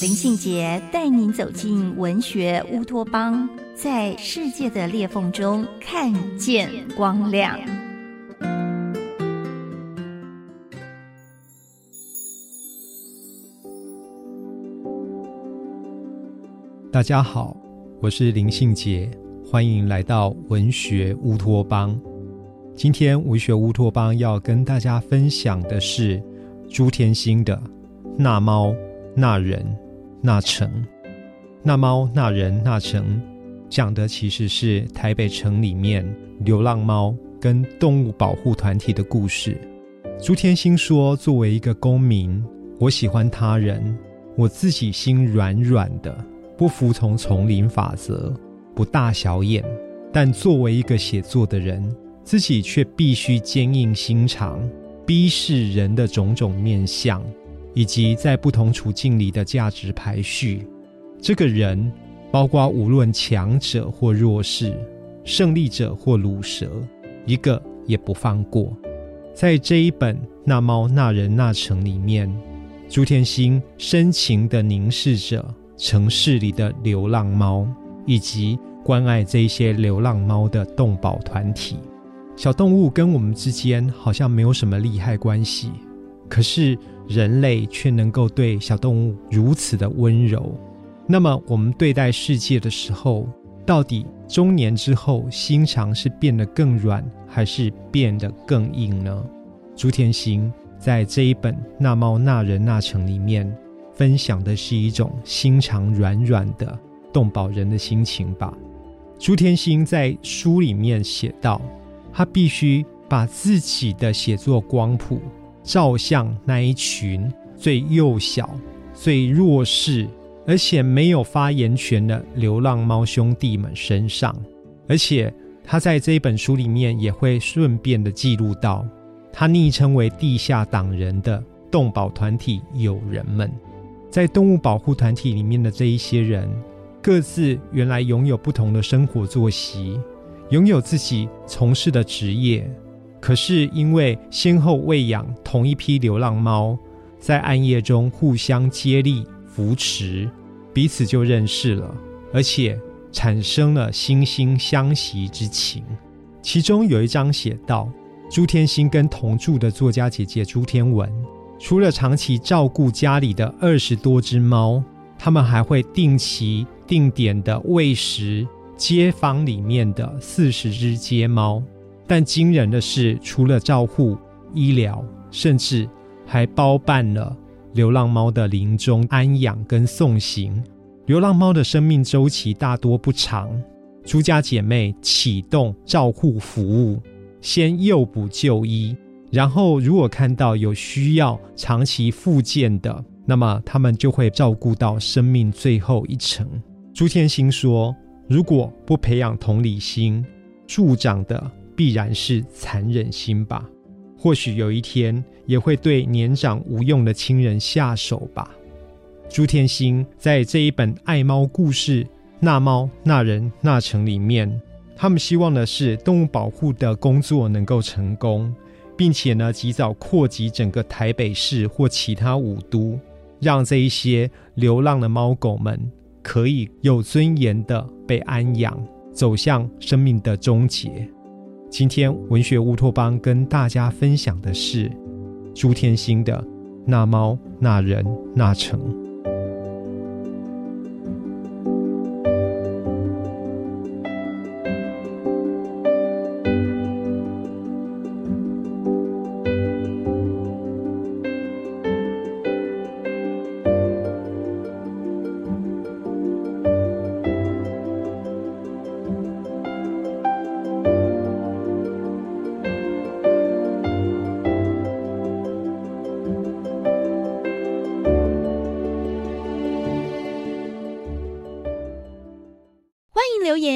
林信杰带您走进文学乌托邦，在世界的裂缝中看见光亮。大家好。我是林信杰，欢迎来到文学乌托邦。今天文学乌托邦要跟大家分享的是朱天心的《那猫那人那城》。那猫那人那城讲的其实是台北城里面流浪猫跟动物保护团体的故事。朱天心说：“作为一个公民，我喜欢他人，我自己心软软的。”不服从丛林法则，不大小眼，但作为一个写作的人，自己却必须坚硬心肠，逼视人的种种面相，以及在不同处境里的价值排序。这个人，包括无论强者或弱势，胜利者或鲁蛇，一个也不放过。在这一本《那猫那人那城》里面，朱天心深情地凝视着。城市里的流浪猫，以及关爱这些流浪猫的动保团体，小动物跟我们之间好像没有什么利害关系，可是人类却能够对小动物如此的温柔。那么，我们对待世界的时候，到底中年之后心肠是变得更软，还是变得更硬呢？朱天心在这一本《那猫那人那城》里面。分享的是一种心肠软软的动保人的心情吧。朱天心在书里面写道：“他必须把自己的写作光谱照向那一群最幼小、最弱势，而且没有发言权的流浪猫兄弟们身上。而且他在这一本书里面也会顺便的记录到，他昵称为‘地下党人’的动保团体友人们。”在动物保护团体里面的这一些人，各自原来拥有不同的生活作息，拥有自己从事的职业，可是因为先后喂养同一批流浪猫，在暗夜中互相接力扶持，彼此就认识了，而且产生了惺惺相惜之情。其中有一章写道：朱天心跟同住的作家姐姐朱天文。除了长期照顾家里的二十多只猫，他们还会定期定点的喂食街坊里面的四十只街猫。但惊人的是，除了照护、医疗，甚至还包办了流浪猫的临终安养跟送行。流浪猫的生命周期大多不长，朱家姐妹启动照护服务，先诱捕就医。然后，如果看到有需要长期复健的，那么他们就会照顾到生命最后一程。朱天心说：“如果不培养同理心，助长的必然是残忍心吧？或许有一天也会对年长无用的亲人下手吧。”朱天心在这一本爱猫故事《那猫那人那城》里面，他们希望的是动物保护的工作能够成功。并且呢，及早扩及整个台北市或其他五都，让这一些流浪的猫狗们可以有尊严的被安养，走向生命的终结。今天文学乌托邦跟大家分享的是朱天心的《那猫那人那城》。